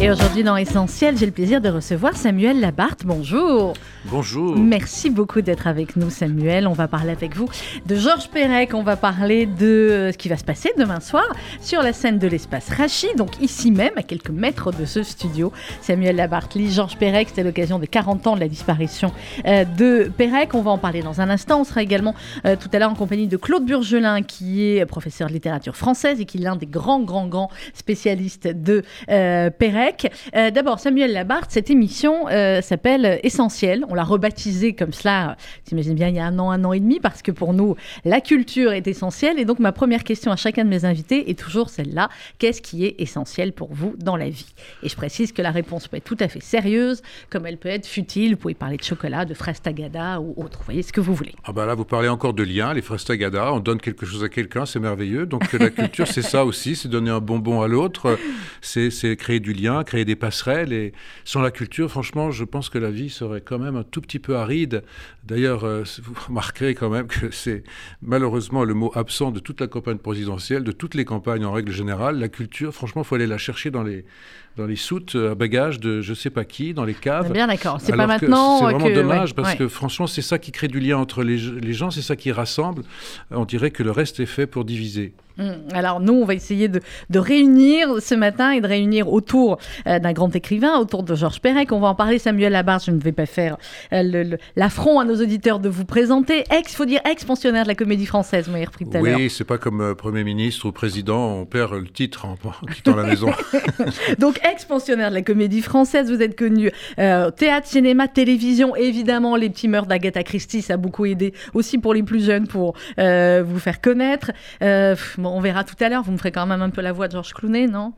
Et aujourd'hui dans Essentiel, j'ai le plaisir de recevoir Samuel Labarthe. Bonjour. Bonjour. Merci beaucoup d'être avec nous, Samuel. On va parler avec vous de Georges Perec. On va parler de euh, ce qui va se passer demain soir sur la scène de l'espace Rachi, donc ici même, à quelques mètres de ce studio. Samuel Labarthe lit Georges Perec. C'était l'occasion des 40 ans de la disparition euh, de Perec. On va en parler dans un instant. On sera également euh, tout à l'heure en compagnie de Claude Burgelin, qui est professeur de littérature française et qui est l'un des grands, grands, grands spécialistes de Perec. D'abord, Samuel Labarthe, cette émission s'appelle Essentiel. On l'a rebaptisé comme cela, t'imagines bien, il y a un an, un an et demi, parce que pour nous, la culture est essentielle. Et donc, ma première question à chacun de mes invités est toujours celle-là. Qu'est-ce qui est essentiel pour vous dans la vie? Et je précise que la réponse peut être tout à fait sérieuse, comme elle peut être futile. Vous pouvez parler de chocolat, de fraises tagada ou autre. Vous voyez ce que vous voulez. Ah bah là, vous parlez encore de liens, les fraises tagada. On donne quelque chose à quelqu'un, c'est merveilleux. Donc, la culture, c'est ça aussi, c'est donner un bonbon à l'autre. C'est créer du lien, créer des passerelles. Et sans la culture, franchement, je pense que la vie serait quand même un tout petit peu aride. D'ailleurs, euh, vous remarquerez quand même que c'est malheureusement le mot absent de toute la campagne présidentielle, de toutes les campagnes en règle générale. La culture, franchement, il faut aller la chercher dans les, dans les soutes à bagages de je sais pas qui, dans les caves. Bien d'accord, c'est pas maintenant. C'est vraiment dommage parce que franchement, c'est ça qui crée du lien entre les, les gens, c'est ça qui rassemble. On dirait que le reste est fait pour diviser. Hum, alors nous, on va essayer de, de, réunir ce matin et de réunir autour euh, d'un grand écrivain, autour de Georges Perec. On va en parler, Samuel Labarre. Je ne vais pas faire euh, l'affront à nos auditeurs de vous présenter. Ex, faut dire ex-pensionnaire de la Comédie Française, vous m'avez repris tout à l'heure. Oui, c'est pas comme euh, Premier ministre ou Président, on perd le titre en, quittant la maison. Donc ex-pensionnaire de la Comédie Française, vous êtes connu théâtre, cinéma, télévision, évidemment les petits meurtres d'Agatha Christie, ça a beaucoup aidé aussi pour les plus jeunes pour vous faire connaître on verra tout à l'heure. Vous me ferez quand même un peu la voix de Georges Clooney, non?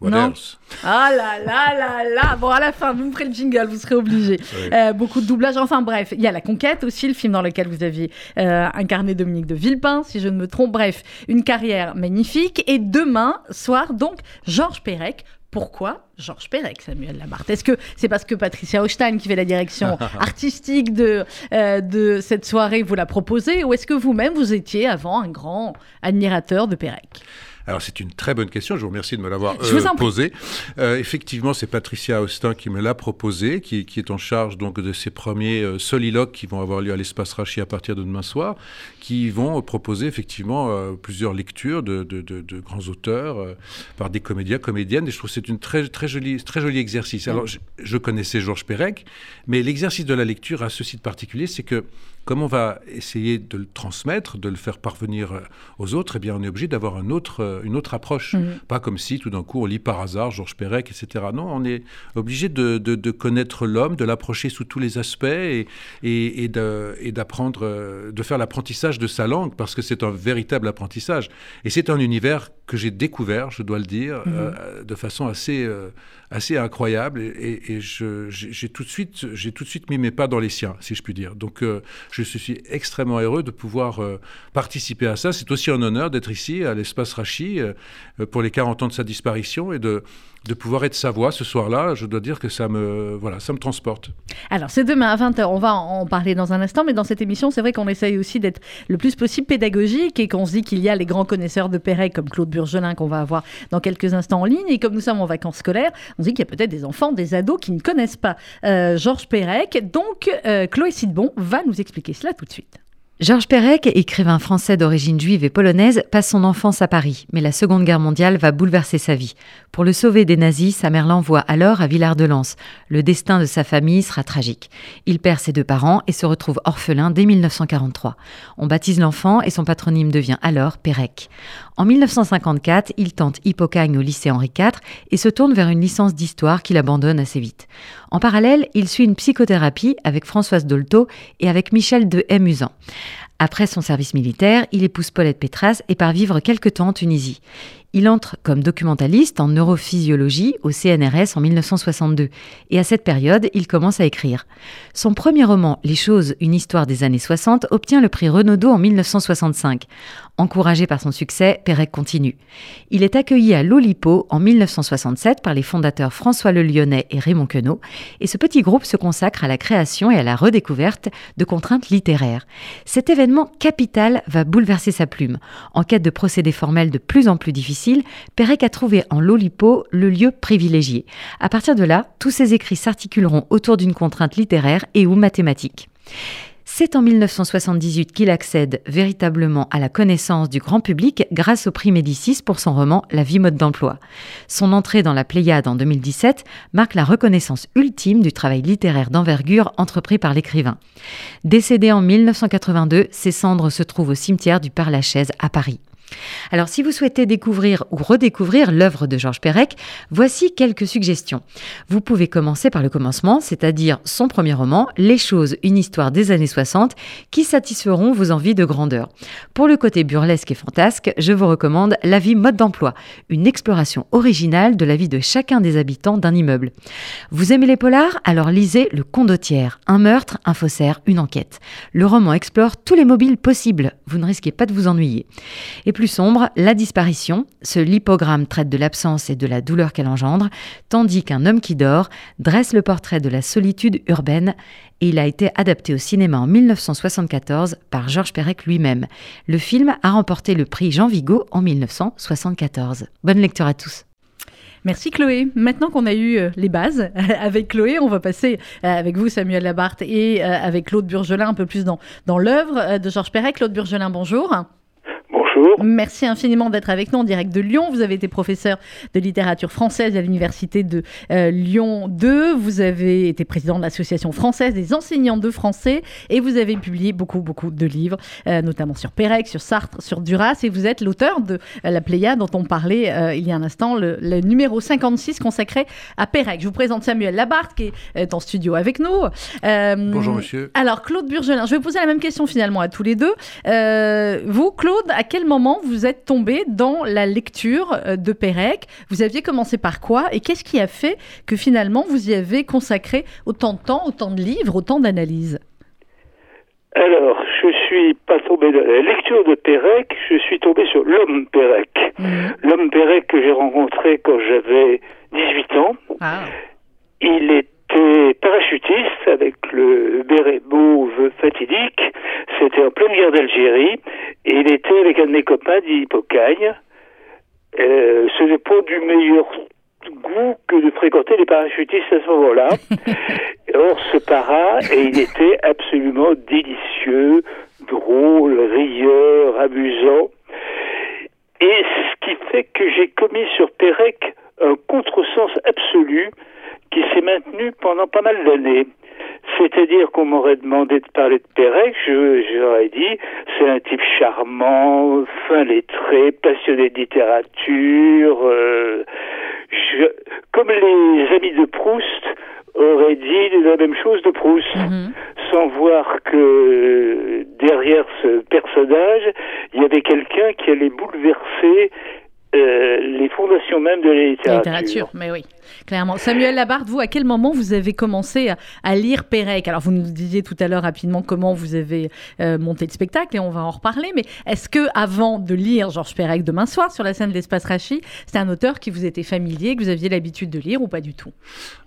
Non? Ah là là là là Bon, à la fin, vous me ferez le jingle, vous serez obligé. Euh, beaucoup de doublage. Enfin bref, il y a La Conquête aussi, le film dans lequel vous aviez euh, incarné Dominique de Villepin, si je ne me trompe. Bref, une carrière magnifique. Et demain soir, donc, Georges Perec. Pourquoi Georges Perec, Samuel Lamarthe? Est-ce que c'est parce que Patricia Hochstein, qui fait la direction artistique de, euh, de cette soirée, vous l'a proposé Ou est-ce que vous-même, vous étiez avant un grand admirateur de Perec? Alors c'est une très bonne question, je vous remercie de me l'avoir euh, posée. Euh, effectivement, c'est Patricia Austin qui me l'a proposé, qui, est en charge donc de ces premiers euh, soliloques qui vont avoir lieu à l'espace Rachi à partir de demain soir, qui vont proposer effectivement plusieurs lectures de, grands auteurs par des comédiens, comédiennes, et je trouve que c'est une très, très, jolie, très joli exercice. Alors je, je connaissais Georges Perec, mais l'exercice de la lecture a ceci de particulier, c'est que comme on va essayer de le transmettre, de le faire parvenir aux autres, eh bien on est obligé d'avoir un autre euh, une autre approche. Mhm. Pas comme si tout d'un coup on lit par hasard Georges Perec, etc. Non, on est obligé de, de, connaître l'homme, de l'approcher sous tous les aspects et, et, et d'apprendre, euh, de, faire l'apprentissage de sa langue, parce que c'est un véritable apprentissage. Et c'est un univers que j'ai découvert, je dois le dire, mhm. euh, de façon assez, assez incroyable. Et, j'ai tout, de suite, tout de suite mis mes pas dans les siens, si je puis dire. Donc je suis extrêmement heureux de pouvoir participer à ça. C'est aussi un honneur d'être ici à l'espace Rachid euh, pour les 40 ans de sa disparition et de, de pouvoir être sa voix ce soir-là, je dois dire que ça me, voilà, ça me transporte. Alors, c'est demain à 20h, on va en parler dans un instant, mais dans cette émission, c'est vrai qu'on essaye aussi d'être le plus possible pédagogique et qu'on se dit qu'il y a les grands connaisseurs de Perret comme Claude Burgelin qu'on va avoir dans quelques instants en ligne. Et comme nous sommes en vacances scolaires, on se dit qu'il y a peut-être des enfants, des ados qui ne connaissent pas euh, Georges Perec. Donc, euh, Chloé Sidbon va nous expliquer cela tout de suite. Georges Perec, écrivain français d'origine juive et polonaise, passe son enfance à Paris, mais la Seconde Guerre mondiale va bouleverser sa vie. Pour le sauver des nazis, sa mère l'envoie alors à Villard-de-Lans. Le destin de sa famille sera tragique. Il perd ses deux parents et se retrouve orphelin dès 1943. On baptise l'enfant et son patronyme devient alors Perec. En 1954, il tente Hippocagne au lycée Henri IV et se tourne vers une licence d'histoire qu'il abandonne assez vite. En parallèle, il suit une psychothérapie avec Françoise Dolto et avec Michel de Musan. Après son service militaire, il épouse Paulette Pétras et part vivre quelque temps en Tunisie. Il entre comme documentaliste en neurophysiologie au CNRS en 1962 et à cette période, il commence à écrire. Son premier roman, Les choses, une histoire des années 60, obtient le prix Renaudot en 1965. Encouragé par son succès, Pérec continue. Il est accueilli à l'Olipo en 1967 par les fondateurs François Le Lyonnais et Raymond Queneau, et ce petit groupe se consacre à la création et à la redécouverte de contraintes littéraires. Cet événement capital va bouleverser sa plume. En quête de procédés formels de plus en plus difficiles, Pérec a trouvé en l'Olipo le lieu privilégié. À partir de là, tous ses écrits s'articuleront autour d'une contrainte littéraire et ou mathématique. C'est en 1978 qu'il accède véritablement à la connaissance du grand public grâce au prix Médicis pour son roman La vie mode d'emploi. Son entrée dans la Pléiade en 2017 marque la reconnaissance ultime du travail littéraire d'envergure entrepris par l'écrivain. Décédé en 1982, ses cendres se trouvent au cimetière du Père-Lachaise à Paris. Alors si vous souhaitez découvrir ou redécouvrir l'œuvre de Georges Perec, voici quelques suggestions. Vous pouvez commencer par le commencement, c'est-à-dire son premier roman, Les choses, une histoire des années 60, qui satisferont vos envies de grandeur. Pour le côté burlesque et fantasque, je vous recommande La vie mode d'emploi, une exploration originale de la vie de chacun des habitants d'un immeuble. Vous aimez les polars? Alors lisez Le Condottière, un meurtre, un faussaire, une enquête. Le roman explore tous les mobiles possibles, vous ne risquez pas de vous ennuyer. Sombre, la disparition. Ce lipogramme traite de l'absence et de la douleur qu'elle engendre, tandis qu'un homme qui dort dresse le portrait de la solitude urbaine et il a été adapté au cinéma en 1974 par Georges Perec lui-même. Le film a remporté le prix Jean Vigo en 1974. Bonne lecture à tous. Merci Chloé. Maintenant qu'on a eu euh, les bases avec Chloé, on va passer euh, avec vous Samuel Labarthe et euh, avec Claude Burgelin un peu plus dans, dans l'œuvre de Georges Perec. Claude Burgelin, bonjour. Merci infiniment d'être avec nous en direct de Lyon. Vous avez été professeur de littérature française à l'université de euh, Lyon 2. Vous avez été président de l'association française des enseignants de français et vous avez publié beaucoup, beaucoup de livres, euh, notamment sur Pérec, sur Sartre, sur Duras. Et vous êtes l'auteur de euh, La Pléiade dont on parlait il y a un instant, le, numéro 56 consacré à Pérec. Je vous présente Samuel Labarthe qui est en studio avec nous. Bonjour monsieur. Alors Claude Burgelin, je vais poser la même question finalement à tous les deux. vous, Claude, à quel moment vous êtes tombé dans la lecture euh, de Pérec Vous aviez commencé par quoi Et qu'est-ce qui a fait que finalement vous y avez consacré autant de temps, autant de livres, autant d'analyses? Alors, je suis pas tombé dans la lecture de Pérec, je suis tombé sur l'homme Pérec. Mhm. L'homme Pérec que j'ai rencontré quand j'avais 18 ans. Ah. Il est était parachutiste avec le béret mauve fatidique. C'était en pleine guerre d'Algérie. Et il était avec un de mes copains d'Hippocagne. Euh, ce n'est pas du meilleur goût que de fréquenter les parachutistes à ce moment-là. Or, ce para, et il était absolument délicieux, drôle, rieur, amusant. Et ce qui fait que j'ai commis sur Pérec un contresens absolu qui s'est maintenu pendant pas mal d'années. C'est-à-dire qu'on m'aurait demandé de parler de Pérec, j'aurais dit, c'est un type charmant, fin lettré, passionné de littérature. Euh, je, comme les amis de Proust auraient dit la même chose de Proust, mm-hmm. sans voir que derrière ce personnage, il y avait quelqu'un qui allait bouleverser les fondations même de la littérature. La littérature, mais oui, clairement. Samuel Labarde, vous, à quel moment vous avez commencé à, lire Pérec? Alors, vous nous disiez tout à l'heure rapidement comment vous avez euh, monté le spectacle et on va en reparler. Mais est-ce que avant de lire Georges Perec demain soir sur la scène de l'Espace Rachi, c'est un auteur qui vous était familier, que vous aviez l'habitude de lire ou pas du tout?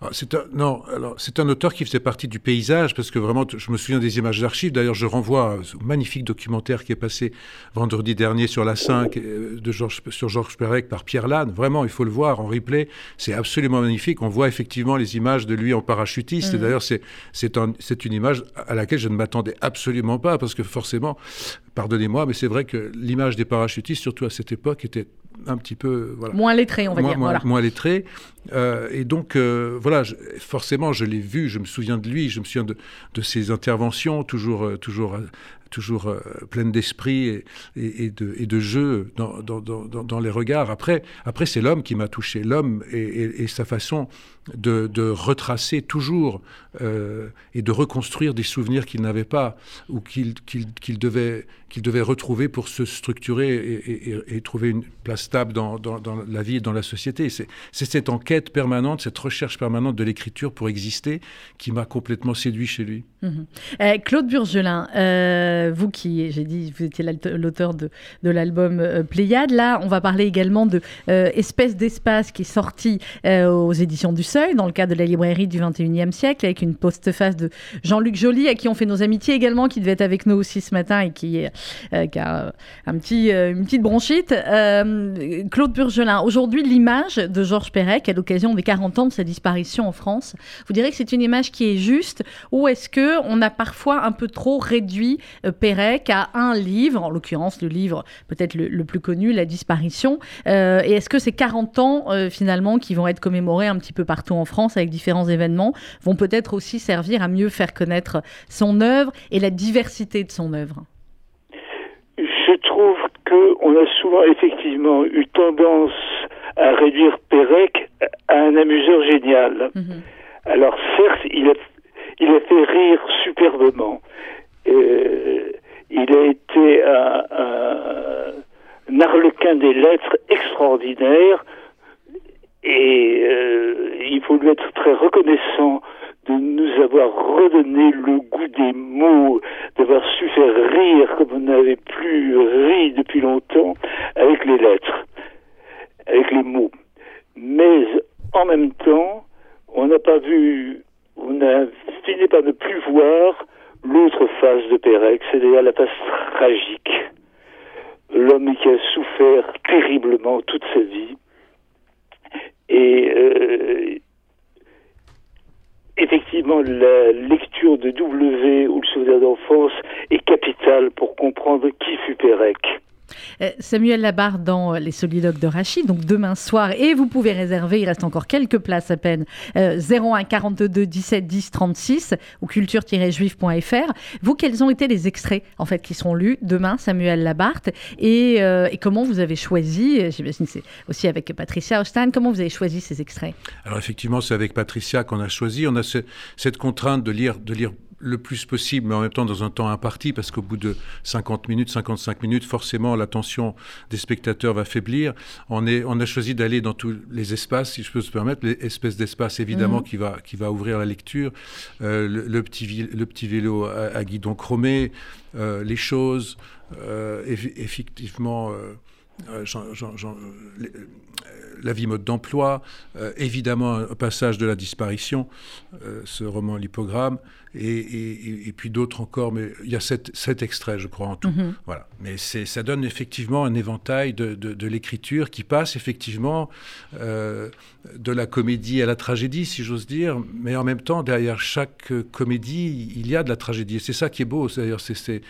Ah, C'est un, non, alors c'est un auteur qui faisait partie du paysage parce que vraiment, je me souviens des images d'archives. D'ailleurs, je renvoie au magnifique documentaire qui est passé vendredi dernier sur la 5 euh, de Georges, sur Georges Perec par Pierre Lannes. Vraiment, il faut le voir en replay. C'est absolument magnifique. On voit effectivement les images de lui en parachutiste. Et mmh. d'ailleurs, c'est, c'est, c'est une image à laquelle je ne m'attendais absolument pas parce que forcément, pardonnez-moi, mais c'est vrai que l'image des parachutistes, surtout à cette époque, était un petit peu voilà, moins lettré, on va dire. Moins, moins lettré. Euh, et donc euh, voilà, forcément, je l'ai vu, je me souviens de lui, je me souviens de, de ses interventions, toujours, euh, toujours toujours euh, pleine d'esprit et, de, jeu dans, les regards. Après, après c'est l'homme qui m'a touché, l'homme et, sa façon de, retracer toujours euh, et de reconstruire des souvenirs qu'il n'avait pas ou qu'il devait, retrouver pour se structurer et, trouver une place stable dans, la vie et dans la société. C'est cette enquête permanente, cette recherche permanente de l'écriture pour exister qui m'a complètement séduit chez lui. Mhm. Euh, Claude Burgelin, vous qui, j'ai dit, vous étiez l'auteur de, l'album euh, Pléiade. Là, on va parler également de Espèce d'espace qui est sorti aux éditions du Seuil dans le cadre de la librairie du 21e siècle avec une postface de Jean-Luc Joly à qui on fait nos amitiés également, qui devait être avec nous aussi ce matin et qui, est, a une petite bronchite. Claude Burgelin, aujourd'hui, l'image de Georges Perec à l'occasion des 40 ans de sa disparition en France, vous direz que c'est une image qui est juste ou est-ce que on a parfois un peu trop réduit euh, Pérec à un livre, en l'occurrence le livre peut-être le, plus connu, La disparition. Euh, et est-ce que ces 40 ans euh, finalement qui vont être commémorés un petit peu partout en France avec différents événements vont peut-être aussi servir à mieux faire connaître son œuvre et la diversité de son œuvre? Je trouve qu'on a souvent effectivement eu tendance à réduire Pérec à un amuseur génial. Mhm. Alors certes, il a il a fait rire superbement. Euh, il a été un, un, arlequin des lettres extraordinaire et euh, il faut lui être très reconnaissant de nous avoir redonné le goût des mots, d'avoir su faire rire comme on n'avait plus ri depuis longtemps avec les lettres, avec les mots. Mais en même temps, on n'a pas vu on a fini par ne plus voir l'autre face de Pérec, c'est-à-dire la face tragique. L'homme qui a souffert terriblement toute sa vie. Et euh, effectivement, la lecture de W ou le souvenir d'enfance est capitale pour comprendre qui fut Pérec. Euh, Samuel Labarre dans euh, Les Soliloques de Rachid, donc demain soir, et vous pouvez réserver, il reste encore quelques places à peine, 01 42 17 10 36 ou culture-juif.fr. Vous, quels ont été les extraits en fait qui seront lus demain, Samuel Labarthe, et, euh, comment vous avez choisi, j'imagine c'est aussi avec Patricia Ostan, comment vous avez choisi ces extraits? Alors effectivement, c'est avec Patricia qu'on a choisi. On a cette contrainte de lire, de lire le plus possible, mais en même temps dans un temps imparti, parce qu'au bout de 50 minutes, 55 minutes, forcément l'attention des spectateurs va faiblir. On, est, on a choisi d'aller dans tous les espaces, si je peux se permettre, les espèces d'espaces évidemment mhm. qui, va, qui va ouvrir la lecture, euh, le, petit, le petit vélo à, guidon chromé, euh, les choses, euh, effectivement la vie mode d'emploi, évidemment un passage de la disparition, ce roman L'hypogramme, et, puis d'autres encore, mais il y a sept, extraits, je crois, en tout. Mhm. Voilà. Mais ça donne effectivement un éventail de, l'écriture qui passe effectivement euh, de la comédie à la tragédie, si j'ose dire, mais en même temps, derrière chaque comédie, il y a de la tragédie. Et c'est ça qui est beau, c'est-à-dire c'est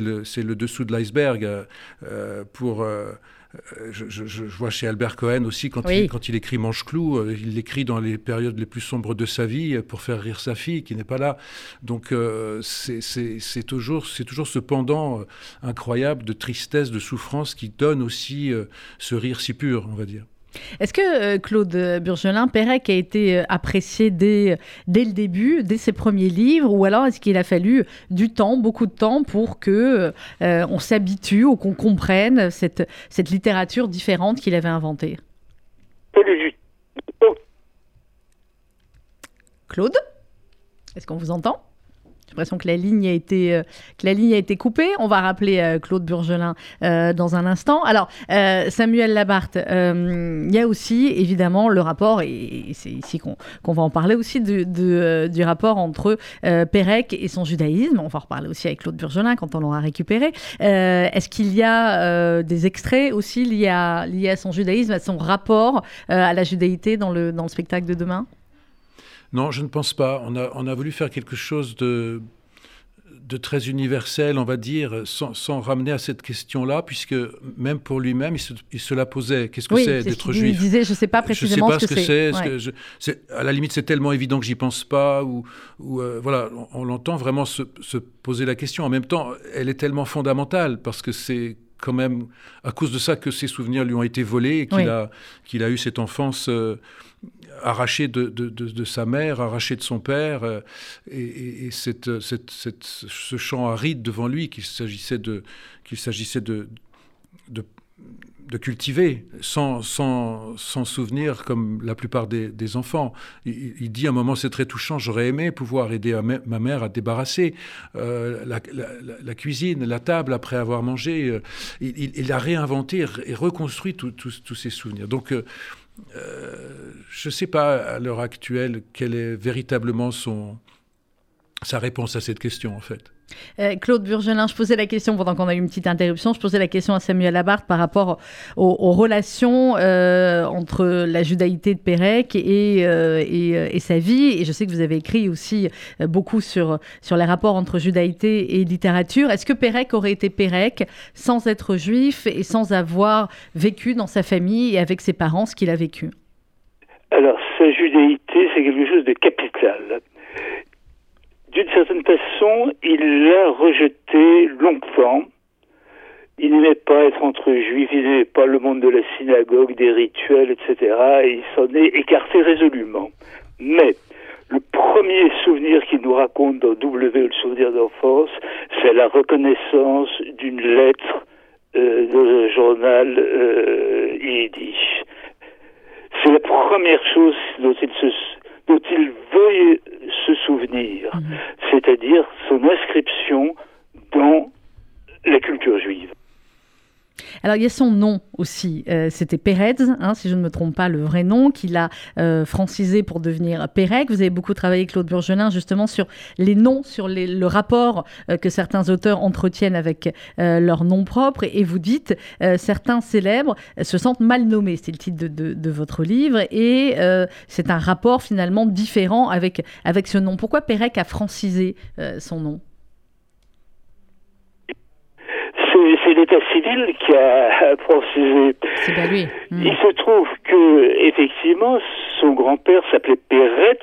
le, le, dessous de l'iceberg euh, pour... Euh, euh, je, vois chez Albert Cohen aussi, quand, il, quand il écrit Manche-Clou, euh, il l'écrit dans les périodes les plus sombres de sa vie euh, pour faire rire sa fille qui n'est pas là. Donc c'est toujours, toujours ce pendant incroyable de tristesse, de souffrance qui donne aussi ce rire si pur, on va dire. Est-ce que euh, Claude Burgelin, Pérec a été euh, apprécié dès, dès le début, dès ses premiers livres, ou alors est-ce qu'il a fallu du temps, beaucoup de temps, pour que euh, on s'habitue ou qu'on comprenne cette, cette littérature différente qu'il avait inventée? Claude? Est-ce qu'on vous entend? J'ai l'impression que la ligne a été euh, que la ligne a été coupée. On va rappeler euh, Claude Burgelin euh, dans un instant. Alors Samuel Labarthe, il y a aussi évidemment le rapport et, c'est ici qu'on va en parler aussi du, du rapport entre Pérec et son judaïsme. On va en reparler aussi avec Claude Burgelin quand on l'aura récupéré. Est-ce qu'il y a des extraits aussi liés à, liés à son judaïsme, à son rapport à la judaïté dans le dans le spectacle de demain? Non, je ne pense pas. On a, on a voulu faire quelque chose de de très universel, on va dire, sans, ramener à cette question-là, puisque même pour lui-même, il se, la posait. Qu'est-ce que c'est d'être juif? Il disait, je ne sais pas précisément sais pas ce que, c'est. À la limite, c'est tellement évident que j'y pense pas. Ou, ou euh, voilà, on, l'entend vraiment se, poser la question. En même temps, elle est tellement fondamentale parce que c'est quand même à cause de ça que ses souvenirs lui ont été volés et qu'il a, qu'il a eu cette enfance euh, arraché de, de, sa mère, arraché de son père, euh, et, cette, cette, ce champ aride devant lui qu'il s'agissait de, de, de, cultiver sans, sans, sans, souvenir comme la plupart des, enfants. Il, dit à un moment, c'est très touchant, j'aurais aimé pouvoir aider ma mère à débarrasser euh, la, cuisine, la table après avoir mangé. Euh, il, a réinventé et reconstruit tous ces souvenirs. Donc, euh, je ne sais pas à l'heure actuelle quelle est véritablement son, sa réponse à cette question, en fait. Euh, Claude Burgelin, je posais la question pendant qu'on a eu une petite interruption, je posais la question à Samuel Labarthe par rapport aux, relations euh, entre la judaïté de Pérec et, et, sa vie. Et je sais que vous avez écrit aussi beaucoup sur, sur les rapports entre judaïté et littérature. Est-ce que Pérec aurait été Pérec sans être juif et sans avoir vécu dans sa famille et avec ses parents ce qu'il a vécu? Alors, sa judaïté, c'est quelque chose de capital. D'une certaine façon, il l'a rejeté longtemps. Il n'aimait pas être entre juifs, il n'aimait pas le monde de la synagogue, des rituels, etc. Et il s'en est écarté résolument. Mais le premier souvenir qu'il nous raconte dans W, le souvenir d'enfance, c'est la reconnaissance d'une lettre euh, dans un journal euh. C'est la première chose dont il, se, dont il veuille se souvenir, mhm. c'est-à-dire son inscription dans la culture juive. Alors il y a son nom aussi, euh, c'était Pérez, hein, si je ne me trompe pas, le vrai nom, qu'il a euh, francisé pour devenir Pérec. Vous avez beaucoup travaillé, Claude Burgelin, justement sur les noms, sur le rapport euh, que certains auteurs entretiennent avec leur nom propre, et, vous dites, certains célèbres se sentent mal nommés, c'est le titre de, votre livre, et c'est un rapport finalement différent avec, avec ce nom. Pourquoi Pérec a francisé son nom? C'est l'État civil qui a précisé. Hmm. Il se trouve que effectivement, son grand-père s'appelait Peretz,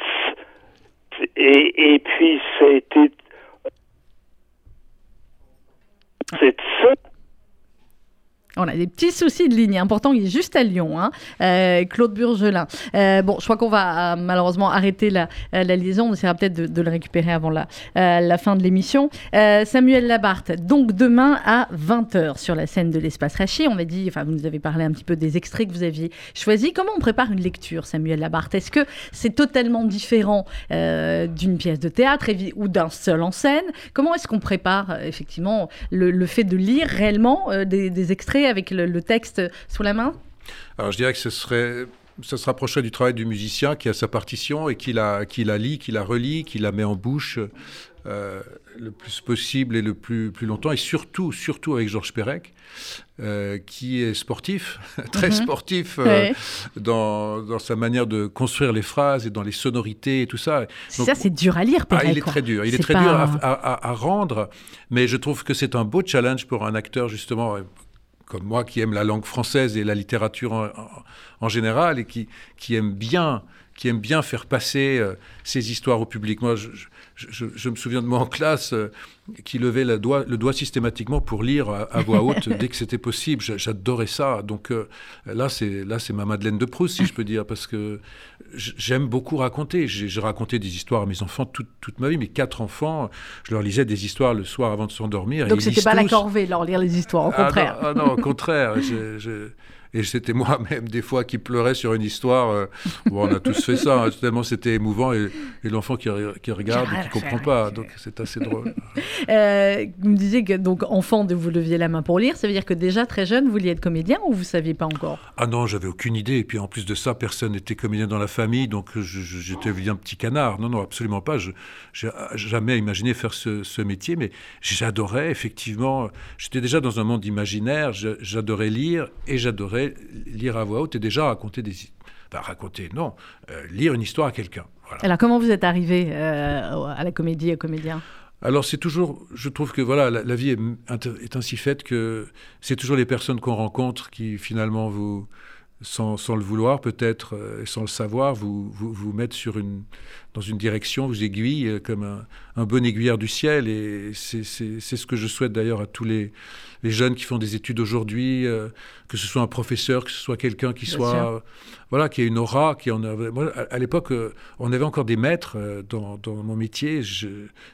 et, et puis ça a été cette on a des petits soucis de ligne. Important, il est juste à Lyon, hein. euh, Claude Burgelin. Euh, bon, je crois qu'on va euh, malheureusement arrêter la, liaison. On essaiera peut-être de, le récupérer avant la, fin de l'émission. Samuel Labarthe, donc demain à 20h sur la scène de l'Espace Rachi. On a dit, enfin, vous nous avez parlé un petit peu des extraits que vous aviez choisis. Comment on prépare une lecture, Samuel Labarthe? Est-ce que c'est totalement différent d'une pièce de théâtre ou d'un seul en scène? Comment est-ce qu'on prépare effectivement le, fait de lire réellement des extraits avec le, texte sous la main? Alors je dirais que ce serait ça se rapprocherait du travail du musicien qui a sa partition et qui la, qui la lit, qui la relit, qui la met en bouche euh, le plus possible et le plus, plus longtemps. Et surtout, surtout avec Georges Perec, euh, qui est sportif, très mhm. sportif euh, dans, dans, sa manière de construire les phrases et dans les sonorités et tout ça. ça, c'est dur à lire, Perec. Ah, il est très dur. Il est, très dur à, à, à, rendre, mais je trouve que c'est un beau challenge pour un acteur, justement, comme moi qui aime la langue française et la littérature en, général et qui, aime bien qui aime bien faire passer euh, ces histoires au public. Me souviens de moi en classe euh, qui levait le doigt, le doigt systématiquement pour lire à, voix haute dès que c'était possible. J'adorais ça. Donc euh, là, c'est là, c'est ma Madeleine de Proust, si je peux dire, parce que j'aime beaucoup raconter. J'ai raconté des histoires à mes enfants toute, toute, ma vie. Mes quatre enfants, je leur lisais des histoires le soir avant de s'endormir. Donc c'était pas la corvée, leur lire les histoires, au ah contraire. Ah non, au contraire. Et c'était moi-même des fois qui pleurais sur une histoire. Euh, bon, on a tous fait ça, hein, tellement c'était émouvant. Et, l'enfant qui, qui, regarde et qui ne comprend pas. Donc c'est assez drôle. Euh, vous me disiez que, donc, enfant, vous leviez la main pour lire. Ça veut dire que déjà très jeune, vous vouliez être comédien ou vous ne saviez pas encore? Ah non, j'avais aucune idée. Et puis en plus de ça, personne n'était comédien dans la famille. Donc j'étais un petit canard. Non, non, absolument pas. Je n'ai jamais imaginé faire ce, ce métier. Mais j'adorais, effectivement. J'étais déjà dans un monde imaginaire. J'adorais lire et j'adorais lire à voix haute et déjà raconter des... Enfin, raconter, non, euh, lire une histoire à quelqu'un. Alors comment vous êtes arrivé euh, à la comédie, au comédien? Alors c'est toujours, je trouve que voilà, la, vie est, est, ainsi faite que c'est toujours les personnes qu'on rencontre qui finalement vous, sans, le vouloir peut-être euh, et sans le savoir, vous, vous, vous mettent sur une, dans une direction, vous aiguillent euh, comme un, un bon aiguilleur du ciel. Et c'est ce que je souhaite d'ailleurs à tous les, les, jeunes qui font des études aujourd'hui, euh, que ce soit un professeur, que ce soit quelqu'un qui soit, voilà, qui a une aura, qui en. Moi, à, l'époque, on avait encore des maîtres dans, dans mon métier.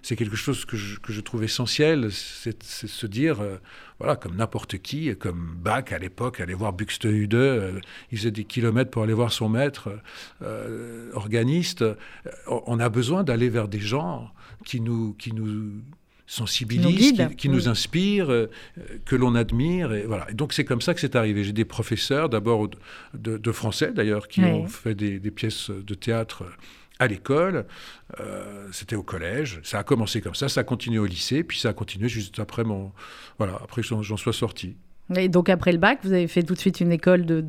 C'est quelque chose que je, que je trouve essentiel, c'est se dire voilà, comme n'importe qui, comme Bach à l'époque, aller voir Buxtehude, euh, il faisait des kilomètres pour aller voir son maître euh, organiste. On a besoin d'aller vers des gens qui nous, qui nous sensibilisent, qui nous, inspirent, euh, que l'on admire. Et voilà. donc c'est comme ça que c'est arrivé. J'ai des professeurs, d'abord de, français d'ailleurs, qui ont fait des, des, pièces de théâtre à l'école, euh, c'était au collège. Ça a commencé comme ça, ça a continué au lycée, puis ça a continué juste après mon, voilà, après que j'en sois sorti. Et donc après le bac, vous avez fait tout de suite une école de,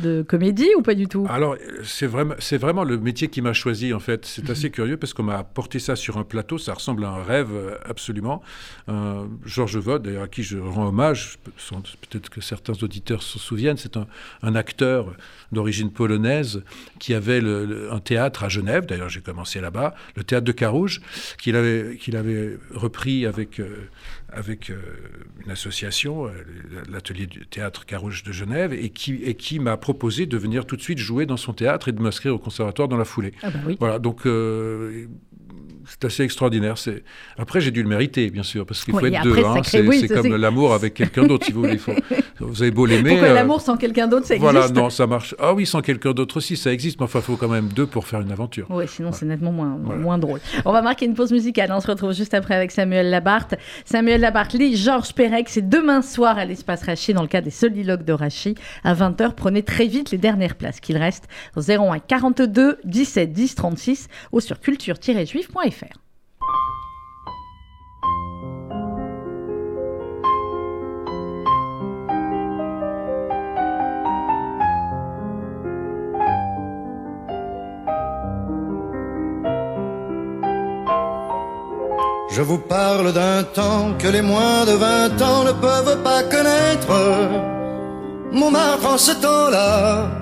de, comédie ou pas du tout? Alors c'est vraiment, c'est vraiment le métier qui m'a choisi en fait. C'est assez curieux parce qu'on m'a porté ça sur un plateau, ça ressemble à un rêve euh, absolument. Georges Vode, d'ailleurs à qui je rends hommage, peut-être que certains auditeurs se souviennent, c'est un, un, acteur d'origine polonaise qui avait un théâtre à Genève, d'ailleurs j'ai commencé là-bas, le théâtre de Carouge, qu'il avait, qu'il avait repris avec... Euh, avec euh, une association, euh, l'atelier du théâtre Carouge de Genève, et qui, et qui m'a proposé de venir tout de suite jouer dans son théâtre et de m'inscrire au conservatoire dans la foulée. Ah bah oui. Voilà, donc euh, c'est assez extraordinaire. C'est... Après, j'ai dû le mériter, bien sûr, parce qu'il faut être deux. Hein. C'est, comme l'amour avec quelqu'un d'autre, si vous voulez. Vous avez beau l'aimer. Pourquoi l'amour sans quelqu'un d'autre, ça existe Voilà, non, ça marche. Ah oui, sans quelqu'un d'autre aussi, ça existe, mais enfin, il faut quand même deux pour faire une aventure. Oui, sinon c'est nettement moins, moins drôle. On va marquer une pause musicale. On se retrouve juste après avec Samuel Labarthe. Samuel Labarthe lit Georges Perec. C'est demain soir à l'espace Rachid, dans le cadre des soliloques de Rachid. À 20h, prenez très vite les dernières places qu'il reste. 01 42 17 10 36 ou sur culture-juif.fr. Je vous parle d'un temps que les moins de vingt ans ne peuvent pas connaître. Montmartre en ce temps-là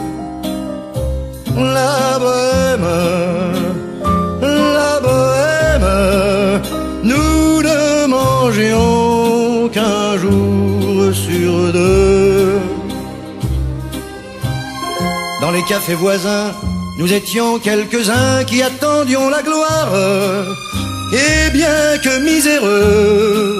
La bohème, la bohème, nous ne mangions qu'un jour sur deux. Dans les cafés voisins, nous étions quelques-uns qui attendions la gloire. Et bien que miséreux,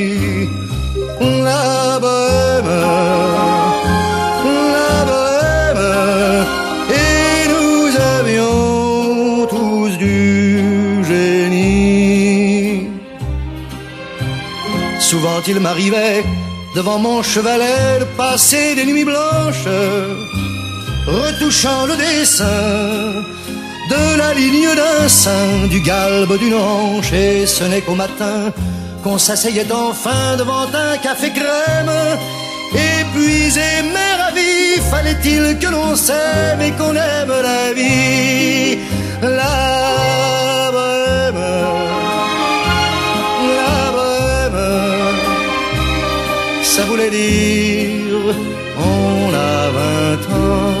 La et nous avions tous du génie. Souvent il m'arrivait devant mon chevalet de passer des nuits blanches, retouchant le dessin de la ligne d'un sein, du galbe d'une hanche, et ce n'est qu'au matin qu'on s'asseyait enfin devant un café crème. Épuisé mais ravi, fallait-il que l'on s'aime et qu'on aime la vie, la bohème, la bohème, ça voulait dire on a vingt ans,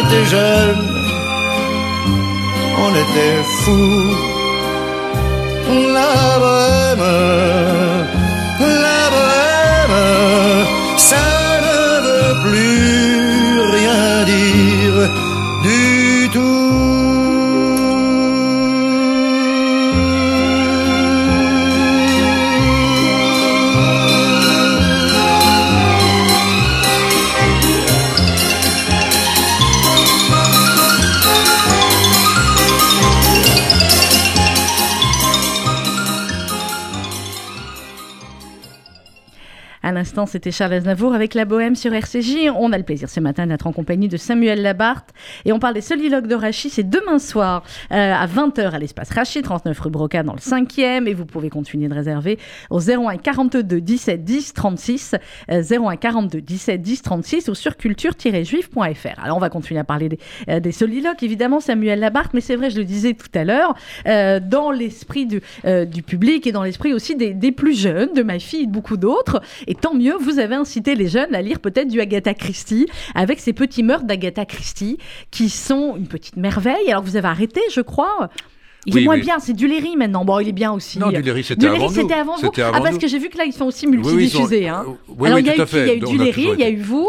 était jeunes, on était fous. La bohème, la bohème, ça l'instant, c'était Charles Aznavour avec la Bohème sur RCJ. On a le plaisir ce matin d'être en compagnie de Samuel Labarthe et on parle des soliloques de Rachid. C'est demain soir euh, à 20h à l'espace Rachid, 39 rue Broca dans le 5e et vous pouvez continuer de réserver au 01 42 17 10 36 01 42 17 10 36 ou sur culture-juif.fr. Alors on va continuer à parler des, euh, soliloques, évidemment Samuel Labarthe, mais c'est vrai, je le disais tout à l'heure, euh, dans l'esprit du, euh, du public et dans l'esprit aussi des, plus jeunes, de ma fille et de beaucoup d'autres. Mieux, vous avez incité les jeunes à lire peut-être du Agatha Christie, avec ces petits meurtres d'Agatha Christie, qui sont une petite merveille. Alors vous avez arrêté, je crois. Il est moins bien, c'est du Léry maintenant. Bon, il est bien aussi. Non, du Léry, c'était avant, avant vous. ah, parce que j'ai vu que là, ils sont aussi multidiffusés. Oui, hein. Alors, il y a eu Il y a eu du Léry, il y a eu vous.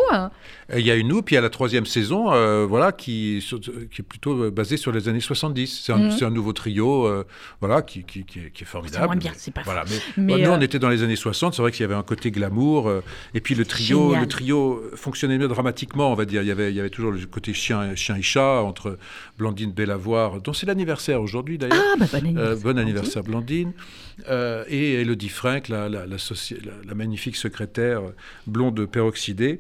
Il y a nous, puis il y a la troisième saison, euh, voilà, qui, qui est plutôt euh, basée sur les années 70. C'est un, un, nouveau trio, euh, voilà, qui, qui, qui, est, formidable. C'est moins bien, c'est pas voilà, mais, mais nous, on était dans les années 60. C'est vrai qu'il y avait un côté glamour, et puis le trio, le trio fonctionnait mieux dramatiquement, on va dire. Il y avait, il y avait toujours le côté chien, chien et chat entre Blandine Bellavoir, dont c'est l'anniversaire aujourd'hui d'ailleurs. Ah, bah, bon anniversaire. bon anniversaire, Blandine. et Elodie Frank, la, la, la, la, magnifique secrétaire blonde peroxydée.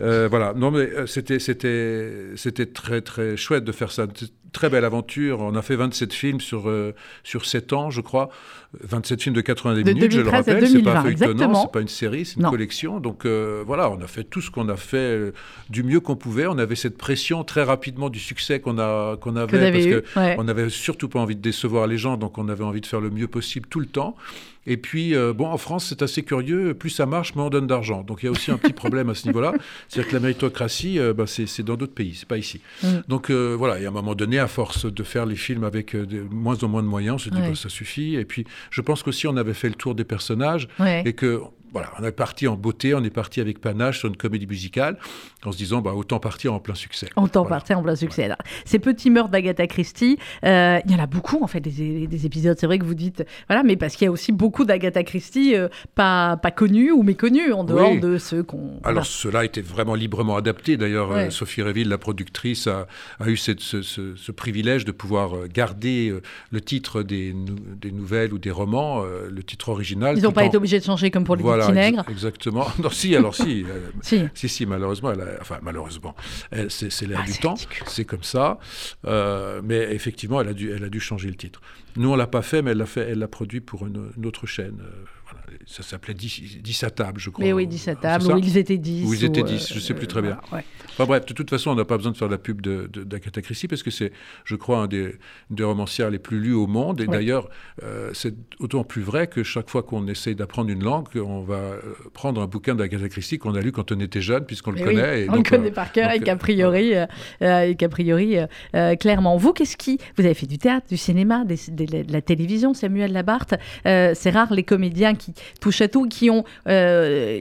Euh, voilà, non mais euh, c'était c'était c'était très très chouette de faire ça. Très belle aventure. On a fait 27 films sur euh, sur 7 ans, je crois. 27 films de 90 de minutes, je le rappelle. C'est pas feuilletonnant, c'est pas une série, c'est une non. collection. Donc euh, voilà, on a fait tout ce qu'on a fait euh, du mieux qu'on pouvait. On avait cette pression très rapidement du succès qu'on a qu'on avait parce eu, que ouais. on avait surtout pas envie de décevoir les gens, donc on avait envie de faire le mieux possible tout le temps. Et puis, euh, bon, en France, c'est assez curieux. Plus ça marche, moins on donne d'argent. Donc, il y a aussi un petit problème à ce niveau-là. C'est-à-dire que la méritocratie, euh, bah, c'est dans d'autres pays, c'est pas ici. Mm. Donc, euh, voilà. Et à un moment donné, à force de faire les films avec de moins en moins de moyens, on se dit, ouais. bah, ça suffit. Et puis, je pense qu'aussi, on avait fait le tour des personnages ouais. et que voilà, on est parti en beauté, on est parti avec panache sur une comédie musicale, en se disant bah, autant partir en plein succès. Autant voilà. partir en plein succès. Ces petits meurtres d'Agatha Christie, euh, il y en a beaucoup en fait des, des épisodes. C'est vrai que vous dites voilà, mais parce qu'il y a aussi beaucoup d'Agatha Christie euh, pas pas connus ou méconnus en dehors oui. de ceux qu'on. Alors cela était vraiment librement adapté. D'ailleurs, ouais. euh, Sophie Réville, la productrice, a, a eu cette, ce, ce, ce, privilège de pouvoir garder le titre des, des nouvelles ou des romans, le titre original. Ils n'ont pas en... été obligés de changer comme pour le voilà, Nègre. Exactement. Non, si, alors si. si. si. si, malheureusement, elle a, enfin, malheureusement, c'est l'air ah, du temps, c'est comme ça. Euh, mais effectivement, elle a, dû, elle a dû changer le titre. Nous, on l'a pas fait, mais elle l'a fait, elle l'a produit pour une, une autre chaîne. Euh, voilà. Ça s'appelait 10, 10, à table, je crois. Mais oui, 10 à table, où ils étaient 10. Où ils étaient 10, je ne sais plus très bien. Ouais. Enfin bref, de toute façon, on n'a pas besoin de faire la pub d'Agatha Christie, parce que c'est, je crois, un des, des, romancières les plus lus au monde. Et ouais. d'ailleurs, euh, c'est d'autant plus vrai que chaque fois qu'on essaye d'apprendre une langue, on va euh, prendre un bouquin d'Agatha Christie qu'on a lu quand on était jeune, puisqu'on le connaît. Oui, et on donc, le connaît par cœur, et qu'a priori, euh, et qu'a priori clairement. Vous, qu'est-ce qui... Vous avez fait du théâtre, du cinéma, des, des, de la télévision, Samuel Labarthe. c'est rare les comédiens qui touchent à tout, qui ont euh,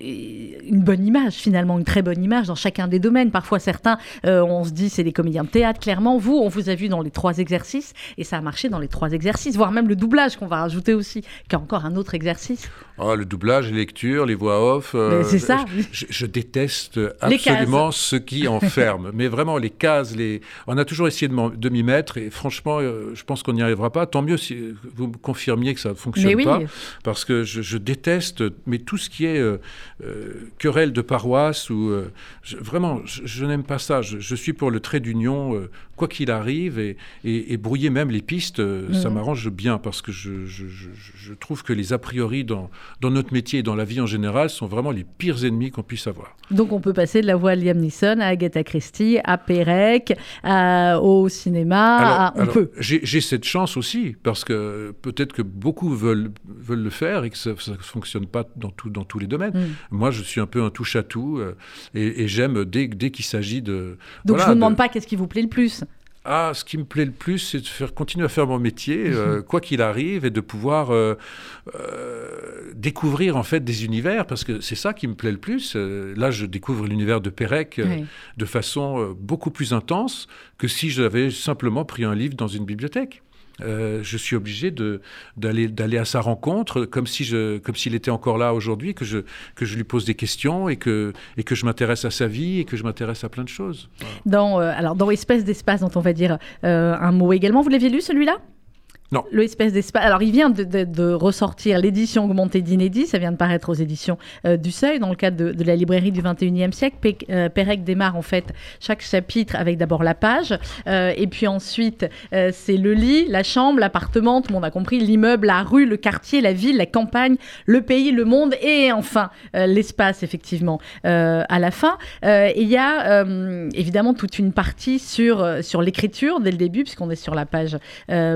une bonne image finalement, une très bonne image dans chacun des domaines. Parfois certains, euh, on se dit c'est des comédiens de théâtre. Clairement, vous, on vous a vu dans les trois exercices et ça a marché dans les trois exercices, voire même le doublage qu'on va rajouter aussi, qui est encore un autre exercice. Oh, le doublage, les lectures, les voix off. Euh, c'est ça. Je, je, déteste absolument ce qui enferme. Mais vraiment, les cases, les... on a toujours essayé de m'y mettre et franchement, je pense qu'on n'y arrivera pas. Tant mieux si vous me confirmiez que ça ne fonctionne oui. pas. Parce que je, je, déteste, mais tout ce qui est euh, euh, querelle de paroisse, ou vraiment, je, n'aime pas ça. Je, suis pour le trait d'union, quoi qu'il arrive, et, et, brouiller même les pistes, ça mhm. m'arrange bien, parce que je, trouve que les a priori dans, dans notre métier et dans la vie en général sont vraiment les pires ennemis qu'on puisse avoir. Donc on peut passer de la voix de Liam Neeson à Agatha Christie, à Pérec, au cinéma, on peut. J'ai cette chance aussi, parce que peut-être que beaucoup veulent, veulent le faire et que ça ne fonctionne pas dans, tout, dans tous les domaines. Mm. Moi, je suis un peu un touche-à-tout euh, et, j'aime dès, dès qu'il s'agit de... Donc je ne vous demande pas qu'est-ce qui vous plaît le plus ah, ce qui me plaît le plus, c'est de faire continuer à faire mon métier, euh, quoi qu'il arrive, et de pouvoir euh, découvrir en fait des univers, parce que c'est ça qui me plaît le plus. là, je découvre l'univers de Pérec de façon beaucoup plus intense que si j'avais simplement pris un livre dans une bibliothèque. Euh, je suis obligé d'aller à sa rencontre comme si s'il était encore là aujourd'hui que je lui pose des questions et que et que je m'intéresse à sa vie et que je m'intéresse à plein de choses. Dans euh, alors dans espèce d'espace dont on va dire euh, un mot également vous l'aviez lu celui-là? Non. Le espèce d'espace. Alors, il vient de, ressortir l'édition augmentée d'Inédit. Ça vient de paraître aux éditions euh, du Seuil, dans le cadre de, la librairie du 21e siècle. Euh, Pérec démarre, en fait, chaque chapitre avec d'abord la page. Euh, et puis ensuite, c'est le lit, la chambre, l'appartement, tout le monde a compris, l'immeuble, la rue, le quartier, la ville, la campagne, le pays, le monde. Et enfin, l'espace, effectivement, à la fin. Et il y a évidemment toute une partie sur, sur l'écriture dès le début, puisqu'on est sur la page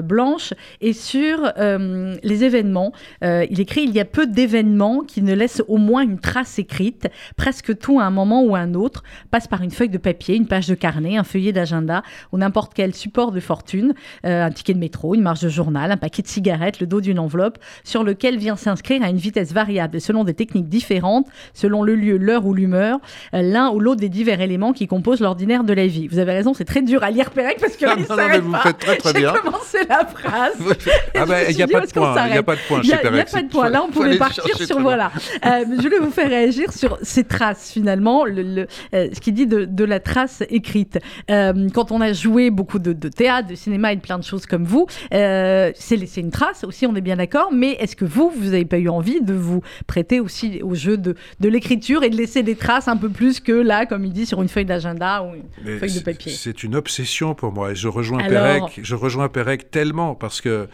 blanche et sur euh, les événements. Euh, il écrit Il y a peu d'événements qui ne laissent au moins une trace écrite. Presque tout, à un moment ou à un autre, passe par une feuille de papier, une page de carnet, un feuillet d'agenda ou n'importe quel support de fortune, euh, un ticket de métro, une marge de journal, un paquet de cigarettes, le dos d'une enveloppe, sur lequel vient s'inscrire à une vitesse variable selon des techniques différentes, selon le lieu, l'heure ou l'humeur, l'un ou l'autre des divers éléments qui composent l'ordinaire de la vie. Vous avez raison, c'est très dur à lire Pérec parce que ah, non, non, vous faites très très bien. commencé la phrase ah ben, il n'y a, pas de point. Il n'y a pas de point Il n'y a pas de point. Là, on pouvait partir sur voilà. Euh, je voulais vous faire réagir sur ces traces finalement, le, euh, ce qui dit de, la trace écrite. Euh, quand on a joué beaucoup de, théâtre, de cinéma et de plein de choses comme vous, c'est laisser une trace aussi, on est bien d'accord. Mais est-ce que vous, vous n'avez pas eu envie de vous prêter aussi au jeu de, l'écriture et de laisser des traces un peu plus que là, comme il dit, sur une feuille d'agenda ou une feuille de papier? C'est une obsession pour moi. Et je rejoins Pérec. Je rejoins Pérec tellement parce que